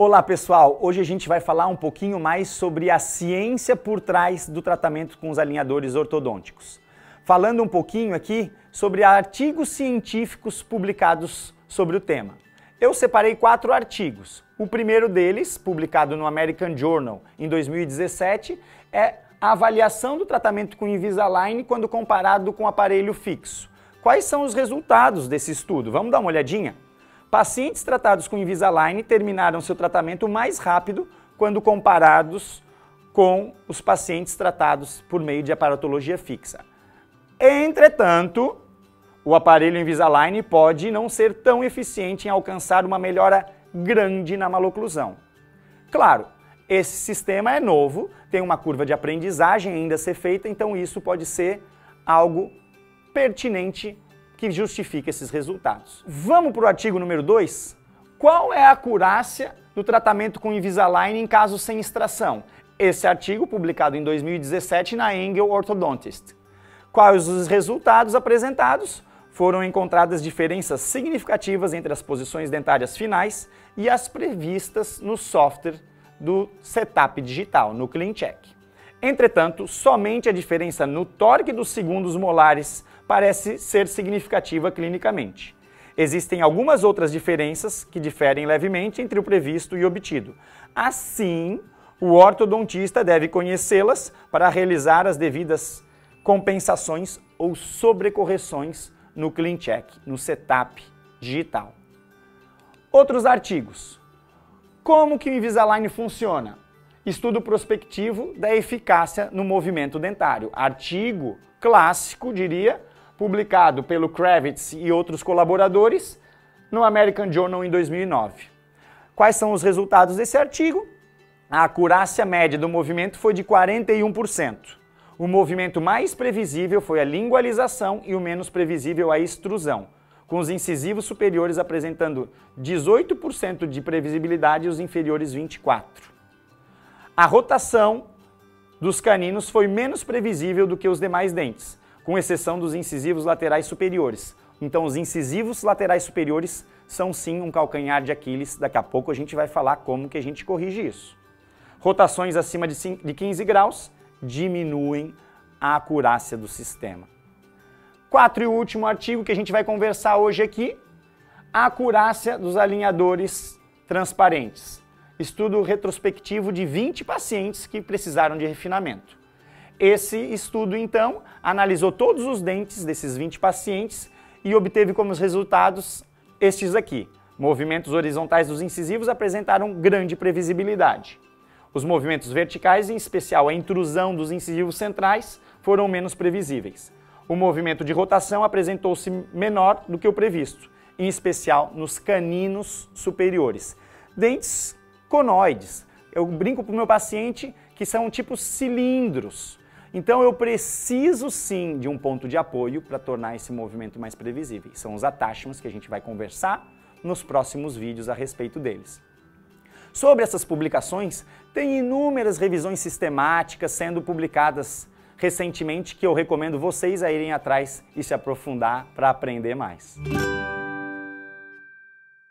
Olá pessoal, hoje a gente vai falar um pouquinho mais sobre a ciência por trás do tratamento com os alinhadores ortodônticos. Falando um pouquinho aqui sobre artigos científicos publicados sobre o tema. Eu separei quatro artigos. O primeiro deles, publicado no American Journal em 2017, é a avaliação do tratamento com Invisalign quando comparado com aparelho fixo. Quais são os resultados desse estudo? Vamos dar uma olhadinha? Pacientes tratados com Invisalign terminaram seu tratamento mais rápido quando comparados com os pacientes tratados por meio de aparatologia fixa. Entretanto, o aparelho Invisalign pode não ser tão eficiente em alcançar uma melhora grande na maloclusão. Claro, esse sistema é novo, tem uma curva de aprendizagem ainda a ser feita, então isso pode ser algo pertinente que justifica esses resultados. Vamos para o artigo número 2? Qual é a acurácia do tratamento com Invisalign em casos sem extração? Esse artigo, publicado em 2017 na Engel Orthodontist. Quais os resultados apresentados? Foram encontradas diferenças significativas entre as posições dentárias finais e as previstas no software do setup digital, no CleanCheck. Entretanto, somente a diferença no torque dos segundos molares parece ser significativa clinicamente. Existem algumas outras diferenças que diferem levemente entre o previsto e obtido. Assim, o ortodontista deve conhecê-las para realizar as devidas compensações ou sobrecorreções no CleanCheck, no setup digital. Outros artigos. Como que o Invisalign funciona? Estudo prospectivo da eficácia no movimento dentário. Artigo clássico, diria, publicado pelo Kravitz e outros colaboradores no American Journal em 2009. Quais são os resultados desse artigo? A acurácia média do movimento foi de 41%. O movimento mais previsível foi a lingualização e o menos previsível a extrusão, com os incisivos superiores apresentando 18% de previsibilidade e os inferiores 24%. A rotação dos caninos foi menos previsível do que os demais dentes, com exceção dos incisivos laterais superiores. Então, os incisivos laterais superiores são sim um calcanhar de Aquiles. Daqui a pouco a gente vai falar como que a gente corrige isso. Rotações acima de 15 graus diminuem a acurácia do sistema. Quatro e último artigo que a gente vai conversar hoje aqui, a acurácia dos alinhadores transparentes estudo retrospectivo de 20 pacientes que precisaram de refinamento. Esse estudo, então, analisou todos os dentes desses 20 pacientes e obteve como resultados estes aqui. Movimentos horizontais dos incisivos apresentaram grande previsibilidade. Os movimentos verticais, em especial a intrusão dos incisivos centrais, foram menos previsíveis. O movimento de rotação apresentou-se menor do que o previsto, em especial nos caninos superiores. Dentes conoides. Eu brinco para o meu paciente que são tipo cilindros. Então eu preciso sim de um ponto de apoio para tornar esse movimento mais previsível. São os attachments que a gente vai conversar nos próximos vídeos a respeito deles. Sobre essas publicações, tem inúmeras revisões sistemáticas sendo publicadas recentemente que eu recomendo vocês a irem atrás e se aprofundar para aprender mais.